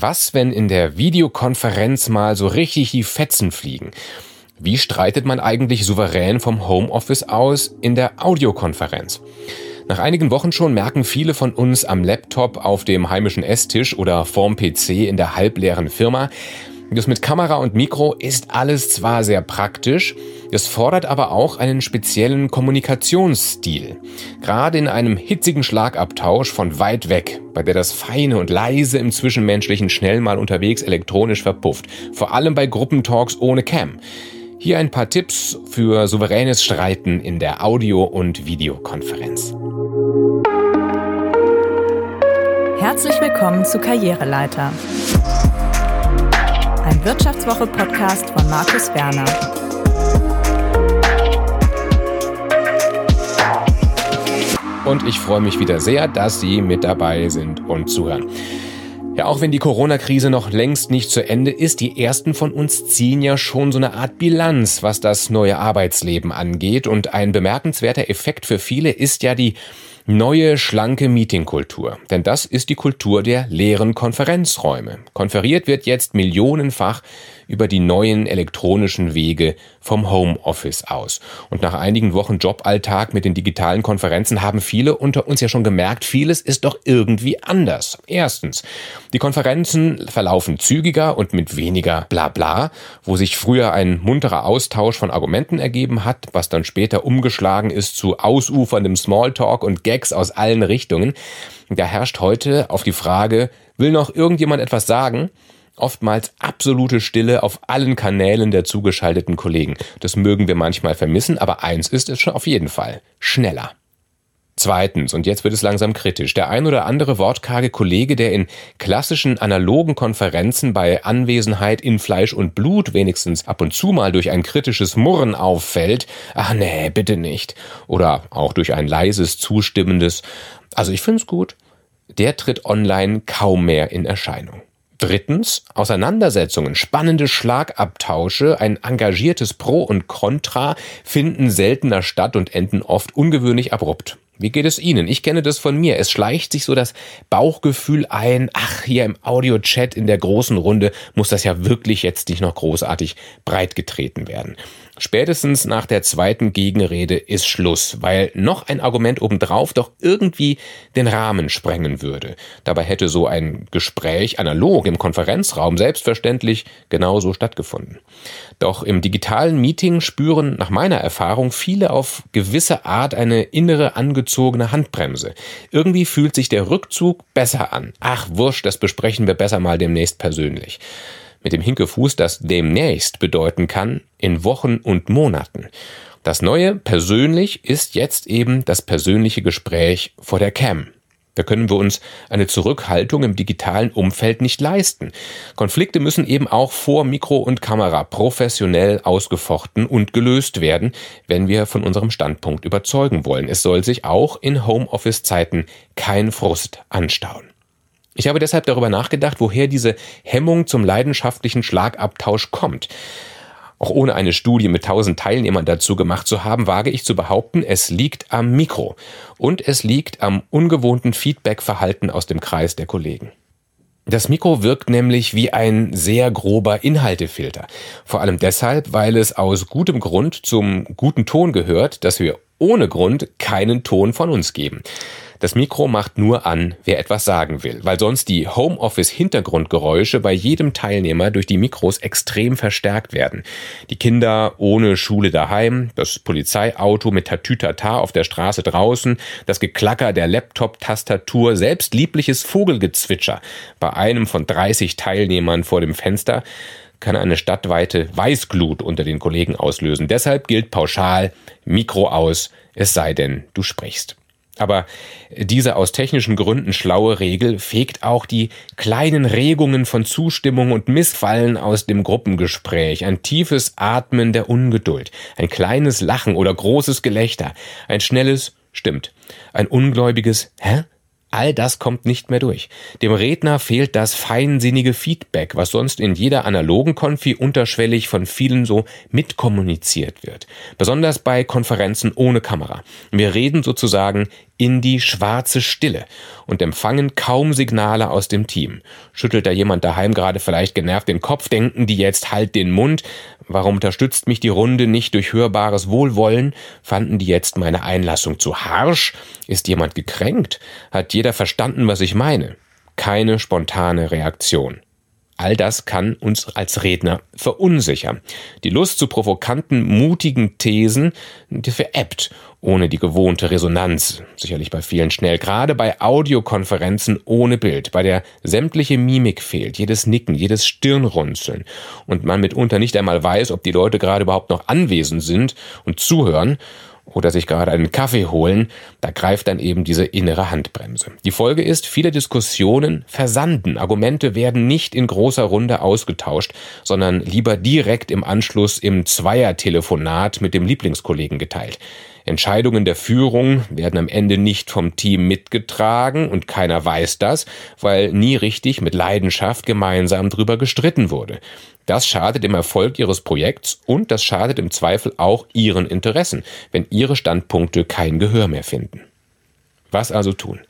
Was, wenn in der Videokonferenz mal so richtig die Fetzen fliegen? Wie streitet man eigentlich souverän vom Homeoffice aus in der Audiokonferenz? Nach einigen Wochen schon merken viele von uns am Laptop auf dem heimischen Esstisch oder vorm PC in der halbleeren Firma, das mit Kamera und Mikro ist alles zwar sehr praktisch, es fordert aber auch einen speziellen Kommunikationsstil. Gerade in einem hitzigen Schlagabtausch von weit weg, bei der das Feine und Leise im Zwischenmenschlichen schnell mal unterwegs elektronisch verpufft. Vor allem bei Gruppentalks ohne Cam. Hier ein paar Tipps für souveränes Streiten in der Audio- und Videokonferenz. Herzlich willkommen zu Karriereleiter Wirtschaftswoche-Podcast von Markus Werner. Und ich freue mich wieder sehr, dass Sie mit dabei sind und zuhören. Ja, auch wenn die Corona-Krise noch längst nicht zu Ende ist, die ersten von uns ziehen ja schon so eine Art Bilanz, was das neue Arbeitsleben angeht. Und ein bemerkenswerter Effekt für viele ist ja die Neue schlanke Meetingkultur. Denn das ist die Kultur der leeren Konferenzräume. Konferiert wird jetzt millionenfach über die neuen elektronischen Wege vom Homeoffice aus. Und nach einigen Wochen Joballtag mit den digitalen Konferenzen haben viele unter uns ja schon gemerkt, vieles ist doch irgendwie anders. Erstens, die Konferenzen verlaufen zügiger und mit weniger Blabla, wo sich früher ein munterer Austausch von Argumenten ergeben hat, was dann später umgeschlagen ist zu ausuferndem Smalltalk und Gags aus allen Richtungen. Da herrscht heute auf die Frage, will noch irgendjemand etwas sagen? oftmals absolute Stille auf allen Kanälen der zugeschalteten Kollegen. Das mögen wir manchmal vermissen, aber eins ist es schon auf jeden Fall. Schneller. Zweitens, und jetzt wird es langsam kritisch, der ein oder andere wortkarge Kollege, der in klassischen analogen Konferenzen bei Anwesenheit in Fleisch und Blut wenigstens ab und zu mal durch ein kritisches Murren auffällt, ach nee, bitte nicht, oder auch durch ein leises, zustimmendes, also ich find's gut, der tritt online kaum mehr in Erscheinung. Drittens, Auseinandersetzungen, spannende Schlagabtausche, ein engagiertes Pro und Contra finden seltener statt und enden oft ungewöhnlich abrupt. Wie geht es Ihnen? Ich kenne das von mir. Es schleicht sich so das Bauchgefühl ein, ach, hier im Audio-Chat in der großen Runde muss das ja wirklich jetzt nicht noch großartig breitgetreten werden. Spätestens nach der zweiten Gegenrede ist Schluss, weil noch ein Argument obendrauf doch irgendwie den Rahmen sprengen würde. Dabei hätte so ein Gespräch analog im Konferenzraum selbstverständlich genauso stattgefunden. Doch im digitalen Meeting spüren nach meiner Erfahrung viele auf gewisse Art eine innere angezogene Handbremse. Irgendwie fühlt sich der Rückzug besser an. Ach, wurscht, das besprechen wir besser mal demnächst persönlich mit dem Hinkefuß, das demnächst bedeuten kann in Wochen und Monaten. Das Neue persönlich ist jetzt eben das persönliche Gespräch vor der Cam. Da können wir uns eine Zurückhaltung im digitalen Umfeld nicht leisten. Konflikte müssen eben auch vor Mikro und Kamera professionell ausgefochten und gelöst werden, wenn wir von unserem Standpunkt überzeugen wollen. Es soll sich auch in Homeoffice-Zeiten kein Frust anstauen. Ich habe deshalb darüber nachgedacht, woher diese Hemmung zum leidenschaftlichen Schlagabtausch kommt. Auch ohne eine Studie mit tausend Teilnehmern dazu gemacht zu haben, wage ich zu behaupten, es liegt am Mikro und es liegt am ungewohnten Feedbackverhalten aus dem Kreis der Kollegen. Das Mikro wirkt nämlich wie ein sehr grober Inhaltefilter. Vor allem deshalb, weil es aus gutem Grund zum guten Ton gehört, dass wir ohne Grund keinen Ton von uns geben. Das Mikro macht nur an, wer etwas sagen will, weil sonst die Homeoffice-Hintergrundgeräusche bei jedem Teilnehmer durch die Mikros extrem verstärkt werden. Die Kinder ohne Schule daheim, das Polizeiauto mit Tatütata auf der Straße draußen, das Geklacker der Laptop-Tastatur, selbst liebliches Vogelgezwitscher bei einem von 30 Teilnehmern vor dem Fenster kann eine stadtweite Weißglut unter den Kollegen auslösen. Deshalb gilt pauschal Mikro aus, es sei denn, du sprichst. Aber diese aus technischen Gründen schlaue Regel fegt auch die kleinen Regungen von Zustimmung und Missfallen aus dem Gruppengespräch, ein tiefes Atmen der Ungeduld, ein kleines Lachen oder großes Gelächter, ein schnelles Stimmt, ein ungläubiges Hä? All das kommt nicht mehr durch. Dem Redner fehlt das feinsinnige Feedback, was sonst in jeder analogen Konfi unterschwellig von vielen so mitkommuniziert wird. Besonders bei Konferenzen ohne Kamera. Wir reden sozusagen in die schwarze Stille und empfangen kaum Signale aus dem Team. Schüttelt da jemand daheim gerade vielleicht genervt den Kopf, denken die jetzt halt den Mund. Warum unterstützt mich die Runde nicht durch hörbares Wohlwollen? Fanden die jetzt meine Einlassung zu harsch? Ist jemand gekränkt? Hat jeder verstanden, was ich meine? Keine spontane Reaktion. All das kann uns als Redner verunsichern. Die Lust zu provokanten, mutigen Thesen, die veräppt ohne die gewohnte Resonanz. Sicherlich bei vielen schnell. Gerade bei Audiokonferenzen ohne Bild, bei der sämtliche Mimik fehlt, jedes Nicken, jedes Stirnrunzeln und man mitunter nicht einmal weiß, ob die Leute gerade überhaupt noch anwesend sind und zuhören oder sich gerade einen Kaffee holen, da greift dann eben diese innere Handbremse. Die Folge ist, viele Diskussionen versanden. Argumente werden nicht in großer Runde ausgetauscht, sondern lieber direkt im Anschluss im Zweiertelefonat mit dem Lieblingskollegen geteilt. Entscheidungen der Führung werden am Ende nicht vom Team mitgetragen und keiner weiß das, weil nie richtig mit Leidenschaft gemeinsam drüber gestritten wurde. Das schadet dem Erfolg Ihres Projekts und das schadet im Zweifel auch Ihren Interessen, wenn Ihre Standpunkte kein Gehör mehr finden. Was also tun?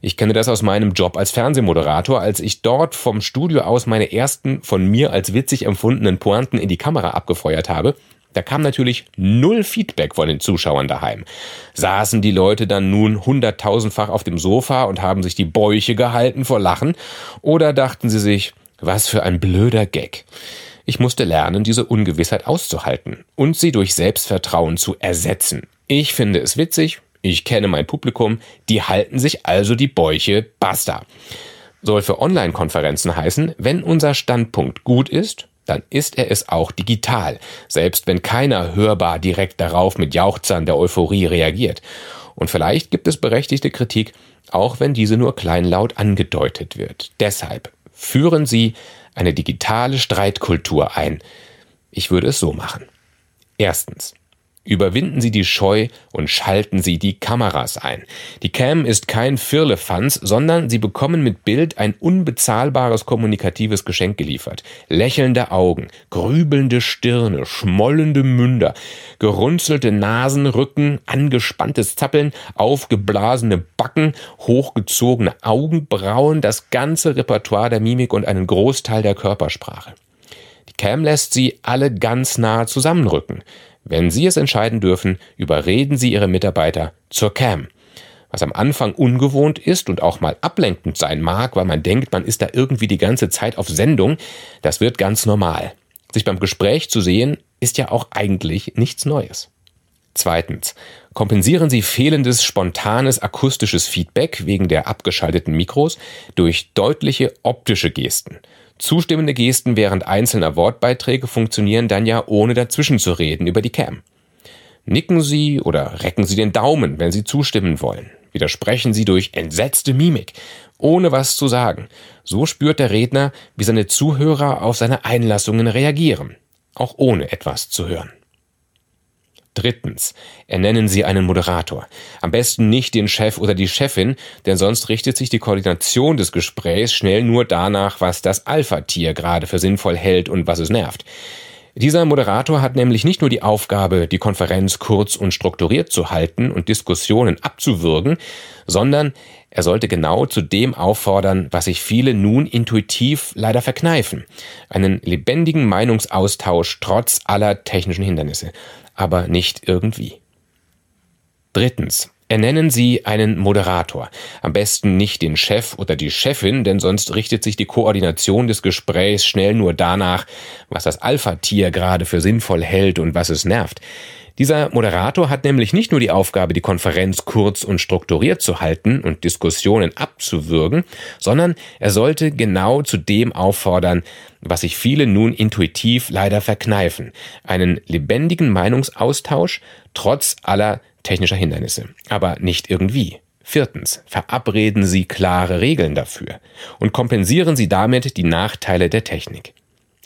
Ich kenne das aus meinem Job als Fernsehmoderator, als ich dort vom Studio aus meine ersten von mir als witzig empfundenen Pointen in die Kamera abgefeuert habe, da kam natürlich null Feedback von den Zuschauern daheim. Saßen die Leute dann nun hunderttausendfach auf dem Sofa und haben sich die Bäuche gehalten vor Lachen? Oder dachten sie sich, was für ein blöder Gag. Ich musste lernen, diese Ungewissheit auszuhalten und sie durch Selbstvertrauen zu ersetzen. Ich finde es witzig, ich kenne mein Publikum, die halten sich also die Bäuche, basta. Soll für Online-Konferenzen heißen, wenn unser Standpunkt gut ist, dann ist er es auch digital, selbst wenn keiner hörbar direkt darauf mit Jauchzern der Euphorie reagiert. Und vielleicht gibt es berechtigte Kritik, auch wenn diese nur kleinlaut angedeutet wird. Deshalb führen Sie eine digitale Streitkultur ein. Ich würde es so machen. Erstens. Überwinden Sie die Scheu und schalten Sie die Kameras ein. Die Cam ist kein Firlefanz, sondern Sie bekommen mit Bild ein unbezahlbares kommunikatives Geschenk geliefert. Lächelnde Augen, grübelnde Stirne, schmollende Münder, gerunzelte Nasenrücken, angespanntes Zappeln, aufgeblasene Backen, hochgezogene Augenbrauen, das ganze Repertoire der Mimik und einen Großteil der Körpersprache. Die Cam lässt sie alle ganz nah zusammenrücken. Wenn Sie es entscheiden dürfen, überreden Sie Ihre Mitarbeiter zur Cam. Was am Anfang ungewohnt ist und auch mal ablenkend sein mag, weil man denkt, man ist da irgendwie die ganze Zeit auf Sendung, das wird ganz normal. Sich beim Gespräch zu sehen, ist ja auch eigentlich nichts Neues. Zweitens. Kompensieren Sie fehlendes spontanes akustisches Feedback wegen der abgeschalteten Mikros durch deutliche optische Gesten. Zustimmende Gesten während einzelner Wortbeiträge funktionieren dann ja ohne dazwischen zu reden über die Cam. Nicken Sie oder recken Sie den Daumen, wenn Sie zustimmen wollen. Widersprechen Sie durch entsetzte Mimik, ohne was zu sagen. So spürt der Redner, wie seine Zuhörer auf seine Einlassungen reagieren, auch ohne etwas zu hören. Drittens. Ernennen Sie einen Moderator. Am besten nicht den Chef oder die Chefin, denn sonst richtet sich die Koordination des Gesprächs schnell nur danach, was das Alpha-Tier gerade für sinnvoll hält und was es nervt. Dieser Moderator hat nämlich nicht nur die Aufgabe, die Konferenz kurz und strukturiert zu halten und Diskussionen abzuwürgen, sondern er sollte genau zu dem auffordern, was sich viele nun intuitiv leider verkneifen. Einen lebendigen Meinungsaustausch trotz aller technischen Hindernisse aber nicht irgendwie. Drittens. Ernennen Sie einen Moderator. Am besten nicht den Chef oder die Chefin, denn sonst richtet sich die Koordination des Gesprächs schnell nur danach, was das Alpha-Tier gerade für sinnvoll hält und was es nervt. Dieser Moderator hat nämlich nicht nur die Aufgabe, die Konferenz kurz und strukturiert zu halten und Diskussionen abzuwürgen, sondern er sollte genau zu dem auffordern, was sich viele nun intuitiv leider verkneifen, einen lebendigen Meinungsaustausch trotz aller technischer Hindernisse, aber nicht irgendwie. Viertens, verabreden Sie klare Regeln dafür und kompensieren Sie damit die Nachteile der Technik.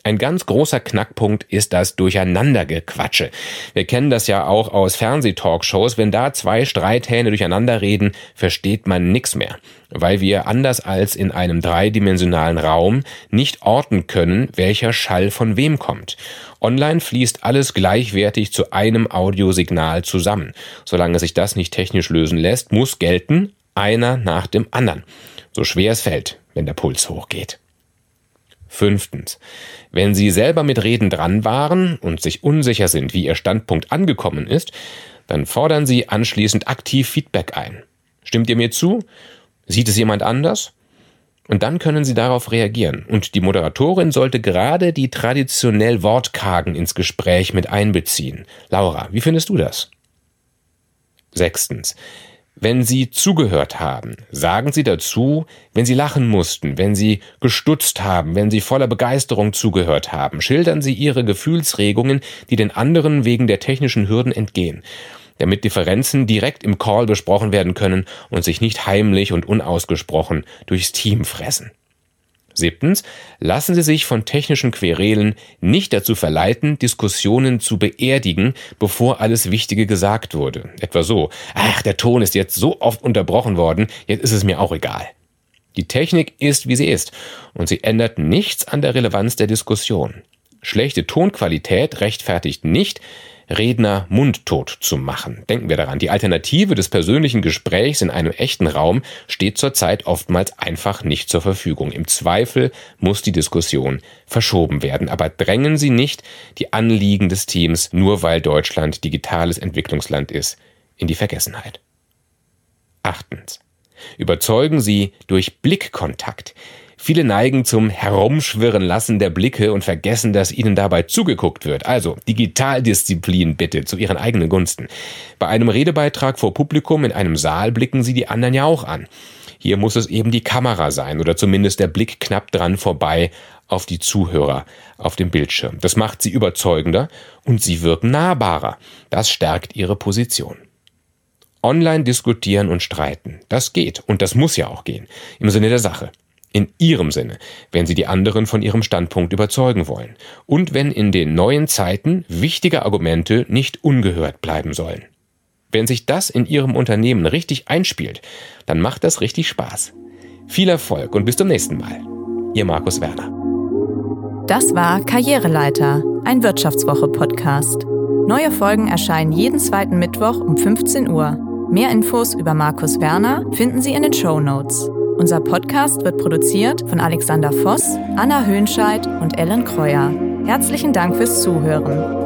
Ein ganz großer Knackpunkt ist das Durcheinandergequatsche. Wir kennen das ja auch aus Fernsehtalkshows. Wenn da zwei Streithähne durcheinander reden, versteht man nichts mehr. Weil wir anders als in einem dreidimensionalen Raum nicht orten können, welcher Schall von wem kommt. Online fließt alles gleichwertig zu einem Audiosignal zusammen. Solange sich das nicht technisch lösen lässt, muss gelten, einer nach dem anderen. So schwer es fällt, wenn der Puls hochgeht. Fünftens. Wenn Sie selber mit Reden dran waren und sich unsicher sind, wie Ihr Standpunkt angekommen ist, dann fordern Sie anschließend aktiv Feedback ein. Stimmt ihr mir zu? Sieht es jemand anders? Und dann können Sie darauf reagieren. Und die Moderatorin sollte gerade die traditionell Wortkargen ins Gespräch mit einbeziehen. Laura, wie findest du das? Sechstens. Wenn Sie zugehört haben, sagen Sie dazu, wenn Sie lachen mussten, wenn Sie gestutzt haben, wenn Sie voller Begeisterung zugehört haben, schildern Sie Ihre Gefühlsregungen, die den anderen wegen der technischen Hürden entgehen, damit Differenzen direkt im Call besprochen werden können und sich nicht heimlich und unausgesprochen durchs Team fressen. Siebtens, lassen Sie sich von technischen Querelen nicht dazu verleiten, Diskussionen zu beerdigen, bevor alles Wichtige gesagt wurde. Etwa so, ach, der Ton ist jetzt so oft unterbrochen worden, jetzt ist es mir auch egal. Die Technik ist, wie sie ist, und sie ändert nichts an der Relevanz der Diskussion. Schlechte Tonqualität rechtfertigt nicht, Redner mundtot zu machen. Denken wir daran, die Alternative des persönlichen Gesprächs in einem echten Raum steht zurzeit oftmals einfach nicht zur Verfügung. Im Zweifel muss die Diskussion verschoben werden. Aber drängen Sie nicht die Anliegen des Teams, nur weil Deutschland digitales Entwicklungsland ist, in die Vergessenheit. Achtens. Überzeugen Sie durch Blickkontakt. Viele neigen zum Herumschwirren lassen der Blicke und vergessen, dass ihnen dabei zugeguckt wird. Also Digitaldisziplin bitte zu ihren eigenen Gunsten. Bei einem Redebeitrag vor Publikum in einem Saal blicken sie die anderen ja auch an. Hier muss es eben die Kamera sein oder zumindest der Blick knapp dran vorbei auf die Zuhörer auf dem Bildschirm. Das macht sie überzeugender und sie wirken nahbarer. Das stärkt ihre Position. Online diskutieren und streiten. Das geht und das muss ja auch gehen. Im Sinne der Sache in ihrem Sinne, wenn sie die anderen von ihrem Standpunkt überzeugen wollen und wenn in den neuen Zeiten wichtige Argumente nicht ungehört bleiben sollen. Wenn sich das in Ihrem Unternehmen richtig einspielt, dann macht das richtig Spaß. Viel Erfolg und bis zum nächsten Mal. Ihr Markus Werner. Das war Karriereleiter, ein Wirtschaftswoche-Podcast. Neue Folgen erscheinen jeden zweiten Mittwoch um 15 Uhr. Mehr Infos über Markus Werner finden Sie in den Show Notes. Unser Podcast wird produziert von Alexander Voss, Anna Höhnscheid und Ellen Kreuer. Herzlichen Dank fürs Zuhören.